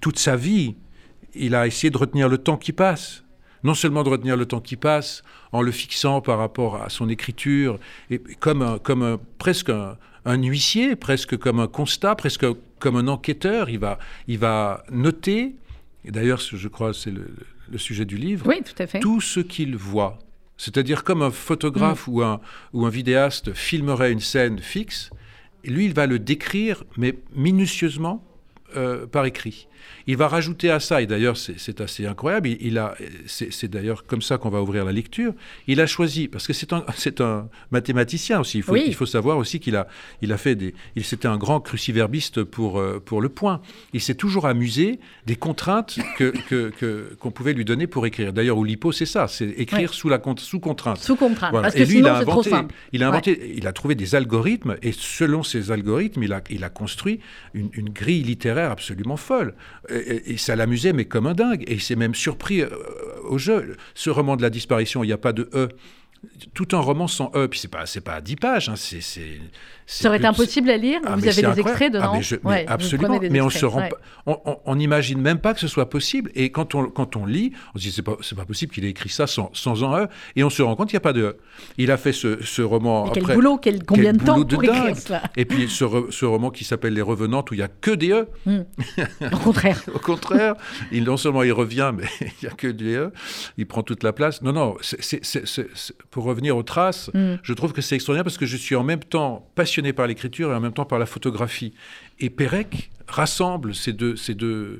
toute sa vie, il a essayé de retenir le temps qui passe. Non seulement de retenir le temps qui passe en le fixant par rapport à son écriture, et comme, comme presque un, huissier, presque comme un constat, presque comme un enquêteur. Il va, il va noter, et d'ailleurs, je crois c'est le, sujet du livre, oui, tout, à fait. tout ce qu'il voit. C'est-à-dire comme un photographe mm. ou, un, ou un vidéaste filmerait une scène fixe, lui, il va le décrire, mais minutieusement, euh, par écrit. Il va rajouter à ça, et d'ailleurs c'est assez incroyable, il, a, c'est d'ailleurs comme ça qu'on va ouvrir la lecture, il a choisi, parce que c'est un, un mathématicien aussi, il faut, il faut savoir aussi qu'il a, il a fait des... C'était un grand cruciverbiste pour, euh, pour le point. Il s'est toujours amusé des contraintes qu'on que, qu'on pouvait lui donner pour écrire. D'ailleurs, Oulipo, c'est ça, c'est écrire sous, la, sous contrainte. Sous contrainte, parce que et lui, sinon, il a inventé, Il a, inventé, il a trouvé des algorithmes, et selon ces algorithmes, il a, il a construit une, une grille littéraire absolument folle et, ça l'amusait, mais comme un dingue. Et il s'est même surpris euh, au jeu. Ce roman de la disparition, il n'y a pas de E tout un roman sans E, puis c'est pas c'est pas 10 pages, hein, c'est ça aurait été impossible à lire. Ah, vous avez des extraits dedans. Ah, absolument. Mais on se rend, on n'imagine même pas que ce soit possible. Et quand on quand on lit, on se dit c'est pas c'est pas possible qu'il ait écrit ça sans, sans un E. Et on se rend compte qu'il n'y a pas de E. Il a fait ce, ce roman. quel boulot, quel, combien de temps pour écrire cela Et puis ce, ce roman qui s'appelle Les Revenantes où il y a que des E. Hmm. Au contraire. Au contraire, il non seulement il revient, mais il n'y a que des E. Il prend toute la place. Non non. pour revenir aux traces, hmm. je trouve que c'est extraordinaire parce que je suis en même temps passionné par l'écriture et en même temps par la photographie. Et Pérec rassemble ces deux, ces deux,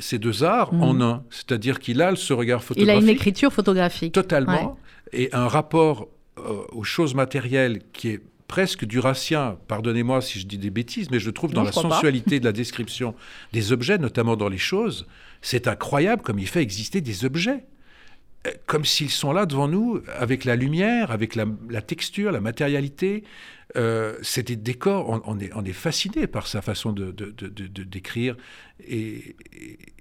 ces deux arts en mm. un. C'est-à-dire qu'il a ce regard photographique. Il a une écriture photographique. Totalement. Et un rapport euh, aux choses matérielles qui est presque durassien, pardonnez-moi si je dis des bêtises, mais je trouve dans la sensualité de la description des objets, notamment dans les choses, c'est incroyable comme il fait exister des objets comme s'ils sont là devant nous, avec la lumière, avec la, texture, la matérialité, c'est des décors, on, est, fasciné par sa façon de, d'écrire et,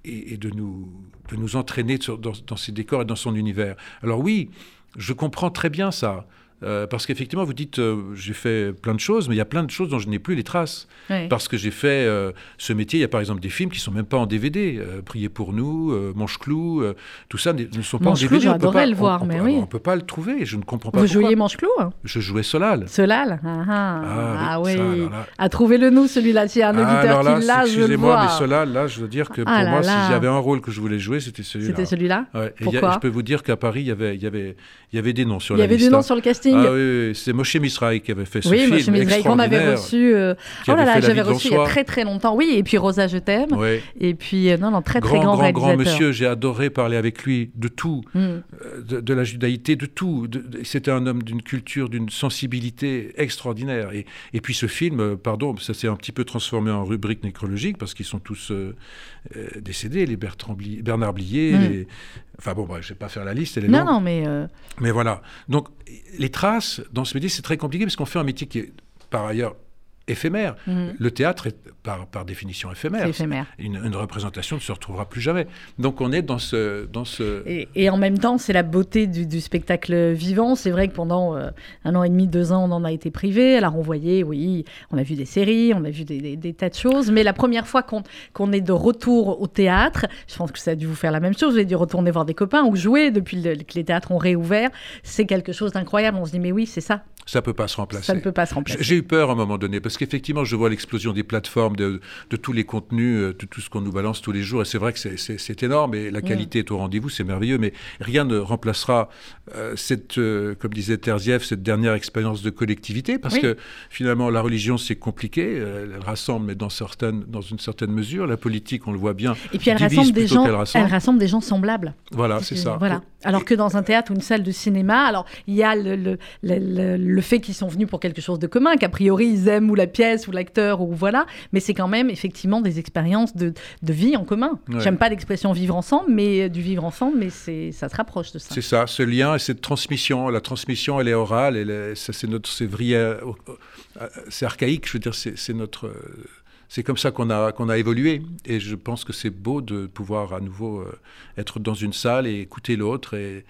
de, nous, de nous entraîner dans, dans ces décors et dans son univers. Alors oui, je comprends très bien ça. Euh, parce qu'effectivement, vous dites, euh, j'ai fait plein de choses, mais il y a plein de choses dont je n'ai plus les traces. Parce que j'ai fait euh, ce métier. Il y a par exemple des films qui sont même pas en DVD. Priez pour nous, Manche-Clou, tout ça ne sont pas en DVD. J'adorais le voir, mais oui. On peut pas le trouver. Je ne comprends pas. Vous jouiez Manche-Clou hein? Je jouais Solal. Solal ah, ah. ah, ah oui. À trouver le nous, celui-là. S'il y a un auditeur qui l'a, je le vois. Excusez-moi, mais Solal, là, je veux dire que pour moi, si j'avais un rôle que je voulais jouer, c'était celui-là. C'était celui-là? Pourquoi? Je peux vous dire qu'à Paris, il y avait, y avait, il y avait des noms sur la liste. Il y avait des noms sur le casting. Ah oui, c'est Moshe Misraï qui avait fait ce oui, film Moshe Misraï qu'on avait reçu. Euh, oh là là, j'avais reçu il y a très très longtemps. Oui, et puis Rosa, je t'aime. Et puis euh, non, non, très très grand, grand grand monsieur. J'ai adoré parler avec lui de tout, mm. euh, de, la judaïté, de tout. C'était un homme d'une culture, d'une sensibilité extraordinaire. Et, et puis ce film, pardon, ça s'est un petit peu transformé en rubrique nécrologique parce qu'ils sont tous décédés, les Bernard Blier, mm. les, Enfin bon, je ne vais pas faire la liste, elle est Non, non, mais... Euh, mais voilà. Donc, les traces, dans ce métier, c'est très compliqué parce qu'on fait un métier qui est, par ailleurs, éphémère. Mhm. Le théâtre est par, par définition éphémère. éphémère. Une, représentation ne se retrouvera plus jamais. Donc on est dans ce... Dans ce... Et, en même temps, c'est la beauté du, spectacle vivant. C'est vrai que pendant euh, un an et demi, deux ans, on en a été privé. Alors on voyait, oui, on a vu des séries, on a vu des, tas de choses. Mais la première fois qu'on est de retour au théâtre, je pense que ça a dû vous faire la même chose. Vous avez dû retourner voir des copains ou jouer depuis que les théâtres ont réouvert. C'est quelque chose d'incroyable. On se dit, mais oui, c'est ça. Ça ne peut pas se remplacer. Ça ne peut pas se remplacer. J'ai eu peur à un moment donné parce qu'effectivement, je vois l'explosion des plateformes, de, tous les contenus, euh, de tout ce qu'on nous balance tous les jours. Et c'est vrai que c'est énorme et la mm. qualité est au rendez-vous, c'est merveilleux. Mais rien ne remplacera euh, cette, euh, comme disait Terzieff, cette dernière expérience de collectivité parce que finalement, la religion, c'est compliqué. Elle, rassemble, mais dans, certaines, dans une certaine mesure. La politique, on le voit bien. Et puis elle rassemble des gens, elle rassemble des gens semblables. Voilà, c'est ça. Voilà. Alors que dans un théâtre ou une salle de cinéma, alors il y a le, le, fait qu'ils sont venus pour quelque chose de commun, qu'a priori ils aiment ou la pièce ou l'acteur ou voilà, mais c'est quand même effectivement des expériences de, vie en commun. J'aime pas l'expression vivre ensemble, mais du vivre ensemble, mais c'est ça se rapproche de ça. C'est ça, ce lien et cette transmission. La transmission, elle est orale, elle c'est notre, c'est euh, euh, c'est archaïque, je veux dire, c'est notre c'est comme ça qu'on a, qu'on a évolué. Et je pense que c'est beau de pouvoir à nouveau euh, être dans une salle et écouter l'autre. Et,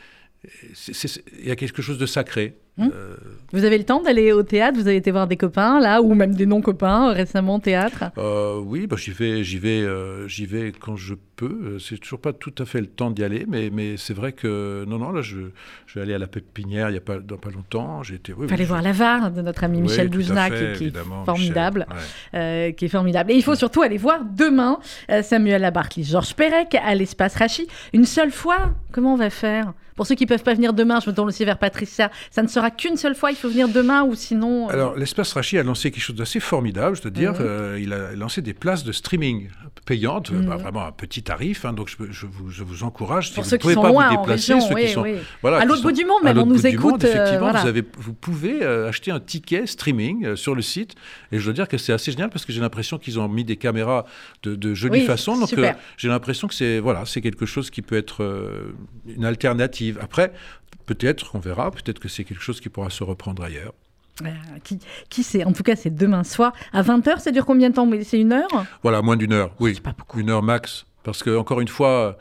il y a quelque chose de sacré. Hum. Euh, vous avez le temps d'aller au théâtre? Vous avez été voir des copains là, ou même des non-copains récemment au théâtre? Euh, Oui, bah, j'y vais, j'y vais, j'y vais quand je peu. Euh, c'est toujours pas tout à fait le temps d'y aller, mais, mais c'est vrai que non, non, là, je, je vais aller à la Pépinière il n'y a pas, dans pas longtemps. J'ai été. Oui, voir la VAR de notre ami Michel Boujna, qui, est formidable, euh, qui est formidable. Et il faut surtout aller voir demain euh, Samuel Labarthe, Georges Perec à l'espace Rachi. Une seule fois, comment on va faire? Pour ceux qui peuvent pas venir demain, je me tourne aussi vers Patricia. Ça ne sera qu'une seule fois. Il faut venir demain ou sinon. Alors, l'espace Rachi a lancé quelque chose d'assez formidable. Je veux dire, mhm. il a lancé des places de streaming payantes, bah, mhm. vraiment un petit tarif. Hein, donc je, vous, je, vous, encourage. Pour si ceux vous ne pouvez pas vous déplacer, ceux qui sont voilà, à l'autre bout du monde, même on nous écoute. Euh, effectivement, vous, avez, vous pouvez euh, acheter un ticket streaming euh, sur le site. Et je dois dire que c'est assez génial parce que j'ai l'impression qu'ils ont mis des caméras de, de jolie façon. Donc j'ai l'impression que c'est voilà, c'est quelque chose qui peut être une alternative. Après, peut-être, on verra. Peut-être que c'est quelque chose qui pourra se reprendre ailleurs. qui, qui sait? En tout cas, c'est demain soir à 20h. Ça dure combien de temps? C'est une heure? Voilà, moins d'une heure. Oui, pas beaucoup. une heure max. Parce que, encore une fois,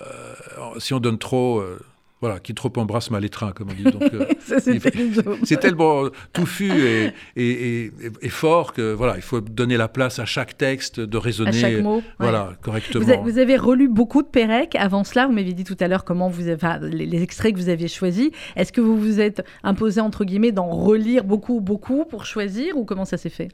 euh, si on donne trop, euh, voilà, qui trop embrasse mal étreint, comme on dit. Euh, c'est tellement touffu et, et, et, fort que voilà, il faut donner la place à chaque texte, de raisonner à chaque mot, voilà, correctement. Vous, avez relu beaucoup de Pérec avant cela. Vous m'aviez dit tout à l'heure comment vous avez, enfin, les, les, extraits que vous aviez choisis. Est-ce que vous vous êtes imposé entre guillemets d'en relire beaucoup, beaucoup pour choisir ou comment ça s'est fait?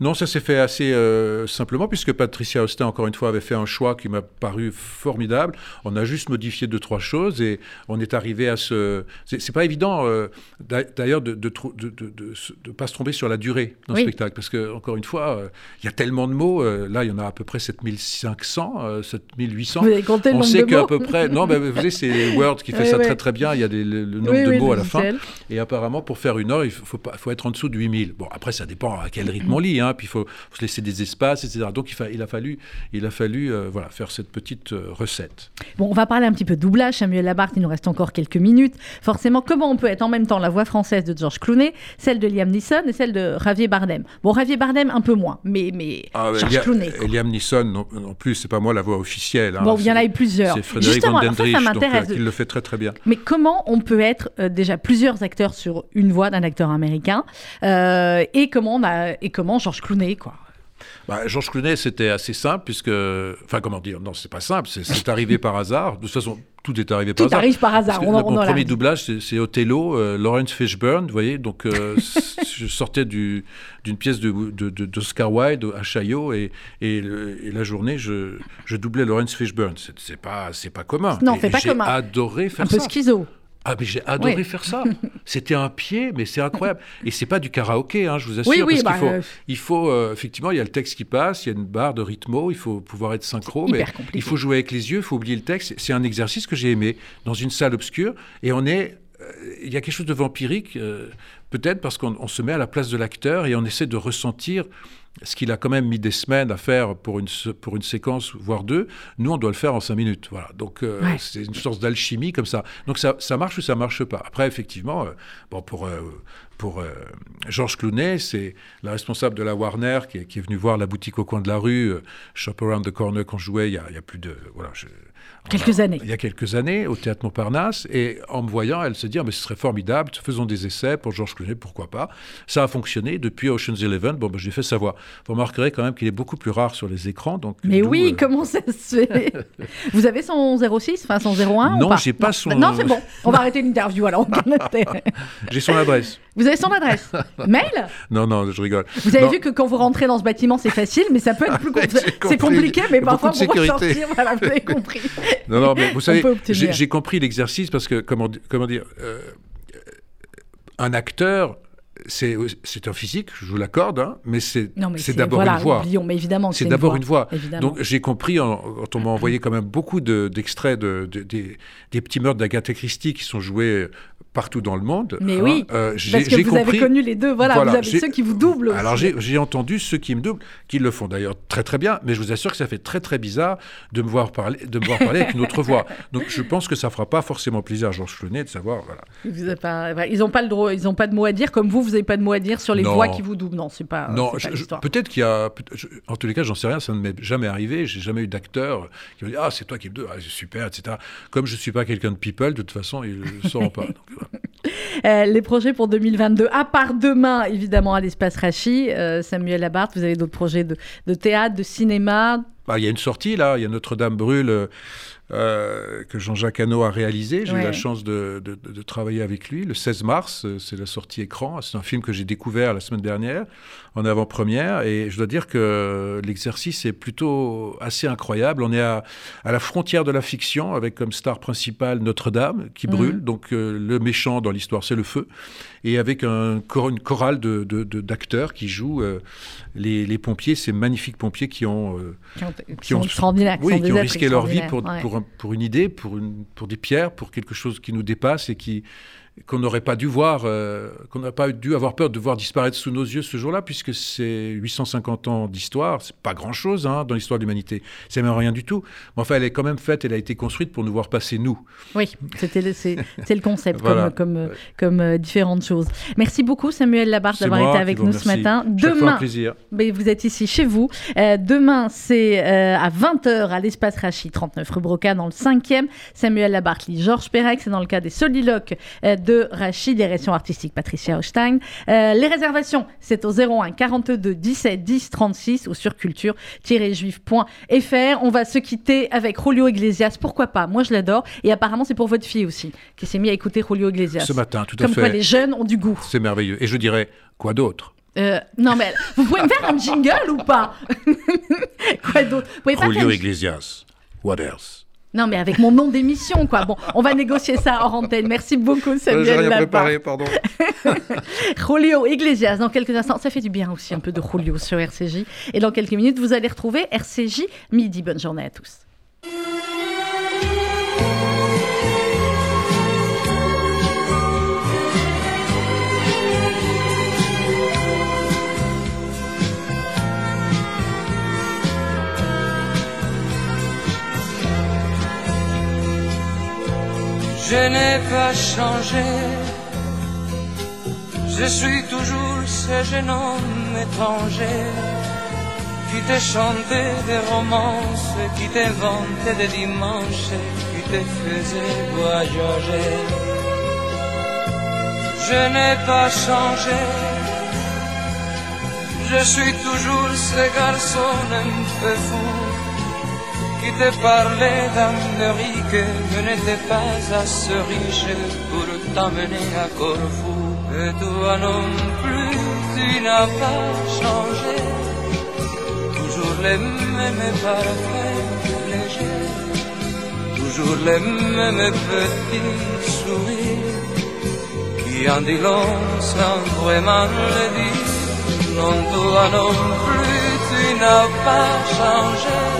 Non, ça s'est fait assez euh, simplement, puisque Patricia Austin, encore une fois, avait fait un choix qui m'a paru formidable. On a juste modifié deux, trois choses et on est arrivé à ce. C'est pas évident, euh, d'ailleurs, de ne de, de, pas se tromper sur la durée d'un spectacle, parce que, encore une fois, euh, il y a tellement de mots. là, il y en a à peu près 7500, 7800. Vous avez compté le on sait qu'à peu près. Non, mais vous savez, c'est Word qui fait ça très, très bien. Il y a des, le, nombre de mots à la fin. Et apparemment, pour faire une heure, il faut, faut, faut être en dessous de 8000. Bon, après, ça dépend à quel rythme mon lit, hein, puis il faut, se laisser des espaces, etc. Donc il, il a fallu, il a fallu euh, voilà, faire cette petite euh, recette. Bon, on va parler un petit peu de doublage, Samuel Labarthe, il nous reste encore quelques minutes. Forcément, comment on peut être en même temps la voix française de George Clooney, celle de Liam Neeson et celle de Javier Bardem? Bon, Javier Bardem, un peu moins, mais, mais ah, George Clooney. Et Liam Neeson, non, non plus, c'est pas moi la voix officielle. Hein, bon, il y en a eu plusieurs. C'est Frédéric Justement, ça, ça m'intéresse. il le fait très très bien. Mais comment on peut être déjà plusieurs acteurs sur une voix d'un acteur américain et comment on a et comment Georges Clooney quoi bah, Georges Clooney, c'était assez simple, puisque. Enfin, comment dire Non, c'est pas simple, c'est arrivé par hasard. De toute façon, tout est arrivé par hasard. Tout arrive par hasard. On, mon premier doublage, c'est Othello, euh, Lawrence Fishburne, vous voyez. Donc, euh, je sortais d'une pièce d'Oscar de, Wilde à Chaillot, et, et, la journée, je, je doublais Lawrence Fishburne. C'est pas, pas commun. Non, c'est pas commun. J'ai adoré faire ça. Un peu schizo. Ah, mais j'ai adoré faire ça. C'était un pied, mais c'est incroyable. Et c'est pas du karaoké, hein, je vous assure. Oui, oui, parce qu'il bah, faut, euh, il faut euh, effectivement, il y a le texte qui passe, il y a une barre de rythmo, il faut pouvoir être synchro, mais il faut jouer avec les yeux, il faut oublier le texte. C'est un exercice que j'ai aimé dans une salle obscure, et on est, euh, il y a quelque chose de vampirique, peut-être parce qu'on se met à la place de l'acteur et on essaie de ressentir ce qu'il a quand même mis des semaines à faire pour une, pour une séquence, voire deux, nous, on doit le faire en cinq minutes. Voilà. Donc, euh, c'est une sorte d'alchimie comme ça. Donc, ça, ça, marche ou ça marche pas. Après, effectivement, euh, bon, pour, euh, pour Georges Clooney, c'est la responsable de la Warner qui est, qui est venue voir la boutique au coin de la rue, Shop Around the Corner, qu'on jouait il y, a, il y a plus de. Voilà, je, Quelques années. Il y a quelques années, au théâtre Montparnasse. Et en me voyant, elle se dit ah, mais ce serait formidable, faisons des essais pour Georges Clooney, pourquoi pas. Ça a fonctionné depuis Ocean's Eleven. Bon, ben, j'ai fait savoir. Vous remarquerez quand même qu'il est beaucoup plus rare sur les écrans. Donc, mais oui, euh, comment ça se fait? Vous avez son 06, enfin son 01 Non, j'ai pas, son. Non, c'est bon. On va arrêter l'interview alors. j'ai son adresse. Vous avez son adresse Mail Non, non, je rigole. Vous avez vu que quand vous rentrez dans ce bâtiment, c'est facile, mais ça peut être plus compliqué. C'est compliqué, mais parfois pour ressortir, voilà, vous avez compris. Non, non, mais vous savez, j'ai compris l'exercice parce que, comment, comment dire, euh, un acteur c'est un physique, je vous l'accorde, hein, mais c'est d'abord une voix. mais évidemment, c'est d'abord une voix. Donc j'ai compris, quand on m'a envoyé quand même beaucoup d'extraits de, des, des, petits meurtres d'Agatha Christie qui sont joués partout dans le monde. Mais oui, hein, euh, parce que vous avez connu les deux. Voilà, vous avez ceux qui vous doublent. Aussi. Alors j'ai entendu ceux qui me doublent, qui le font d'ailleurs très très bien, mais je vous assure que ça fait très très bizarre de me voir parler, de me voir parler avec une autre voix. Donc je pense que ça fera pas forcément plaisir à Georges Clooney de savoir. Voilà. Pas, ils n'ont pas le droit, ils pas de mots à dire, comme vous, vous n'avez pas de mots à dire sur les voix qui vous doublent. Non, c'est pas. Non, peut-être qu'il y a. En tous les cas, j'en sais rien, ça ne m'est jamais arrivé. J'ai jamais eu d'acteur qui me dit ah c'est toi qui me double, ah, c'est super, etc. Comme je suis pas quelqu'un de people, de toute façon ils ne sauront pas. Euh, les projets pour 2022, à part demain, évidemment, à l'espace Rachi. Euh, Samuel Labarthe, vous avez d'autres projets de, théâtre, de cinéma? Bah, Il y a une sortie, là. Il y a Notre-Dame brûle. Euh, que Jean-Jacques Hano a réalisé. J'ai eu la chance de, travailler avec lui. Le 16 mars, c'est la sortie écran. C'est un film que j'ai découvert la semaine dernière en avant-première. Et je dois dire que l'exercice est plutôt assez incroyable. On est à, la frontière de la fiction avec comme star principale Notre-Dame qui brûle. Mhm. Donc le méchant dans l'histoire, c'est le feu et avec un, une chorale d'acteurs de, qui jouent euh, les, pompiers, ces magnifiques pompiers qui ont, euh, qui ont, qui ont risqué leur vie pour, pour, pour, une idée, pour, une, pour des pierres, pour quelque chose qui nous dépasse et qui, qu'on n'aurait pas dû voir, euh, qu'on n'aurait pas dû avoir peur de voir disparaître sous nos yeux ce jour-là, puisque c'est 850 ans d'histoire, c'est pas grand-chose hein, dans l'histoire de l'humanité, c'est même rien du tout. Mais enfin, elle est quand même faite, elle a été construite pour nous voir passer nous. Oui, c'était c'est, le concept, comme, comme, comme euh, différentes choses. Merci beaucoup Samuel Labarthe d'avoir été avec nous ce matin. Demain, plaisir. Mais vous êtes ici chez vous. Euh, demain, c'est à 20h à l'espace Rachid, 39 rue Broca, dans le 5e. Samuel Labarthe lit Georges Perec, c'est dans le cas des soliloques de Rachid, direction artistique Patricia Hochstein. Euh, les réservations, c'est au 01 42 17 10 36 ou sur culture-juif.fr. On va se quitter avec Julio Iglesias. Pourquoi pas? Moi, je l'adore. Et apparemment, c'est pour votre fille aussi, qui s'est mis à écouter Julio Iglesias. Ce matin, tout à fait. Comme quoi, les jeunes ont du goût. C'est merveilleux. Et je dirais, quoi d'autre? Euh, non mais vous pouvez me faire un jingle ou pas? Quoi d'autre? Julio Iglesias. What else? Non, mais avec mon nom d'émission, quoi. Bon, on va négocier ça hors antenne. Merci beaucoup, Samuel. J'ai rien préparé, pardon. Julio Iglesias, dans quelques instants. Ça fait du bien aussi, un peu de Julio sur RCJ. Et dans quelques minutes, vous allez retrouver RCJ midi. Bonne journée à tous. Je n'ai pas changé. Je suis toujours ce jeune homme étranger qui te chantait des romances, qui t'inventait des dimanches, qui te faisait voyager. Je n'ai pas changé. Je suis toujours ce garçon un peu fou qui te parlait d'Amérique, je n'étais pas assez riche pour t'amener à Corfou. Et toi non plus, tu n'as pas changé. Toujours les mêmes parfaits légers, toujours les mêmes petits sourires qui en dit long sans vraiment le dire. Non, toi non plus, tu n'as pas changé.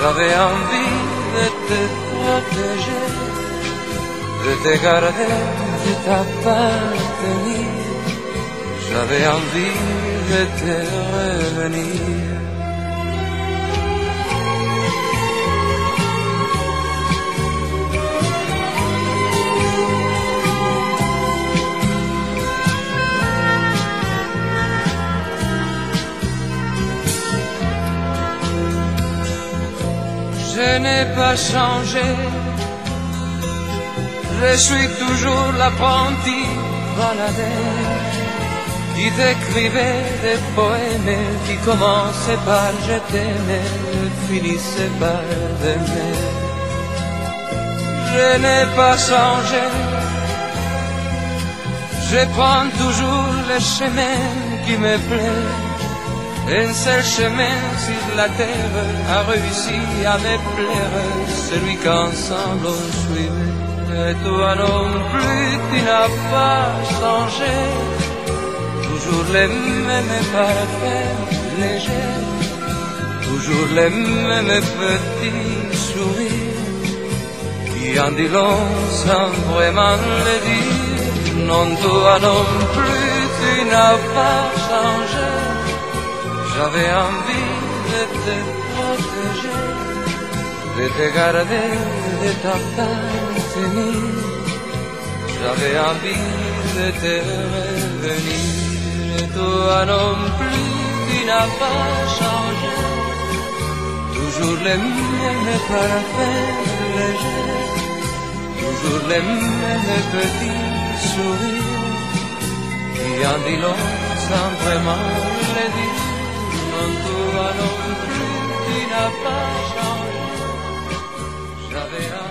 J'avais envie de te protéger, de te garder, de t'appartenir. J'avais envie de te revenir. Je n'ai pas changé. Je suis toujours l'apprenti baladeur qui t'écrivait des poèmes qui commençaient par je t'aimais, finissaient par t'aimer. Je n'ai pas changé. Je prends toujours le chemin qui me plaît un seul chemin sur la terre a réussi à me plaire, celui qu'ensemble on suivait. Et toi non plus, tu n'as pas changé. Toujours les mêmes parfaits légers, toujours les mêmes petits sourires qui en dit long sans vraiment le dire. Non, toi non plus, tu n'as pas changé. J'avais envie de te protéger, de te garder, de t'appartenir. J'avais envie de te revenir. Et toi non plus, tu n'as pas changé. Toujours les mêmes parfaits légers, toujours les mêmes petits sourires qui en dit long sans vraiment le dire. Quando a noite na paixão já verá.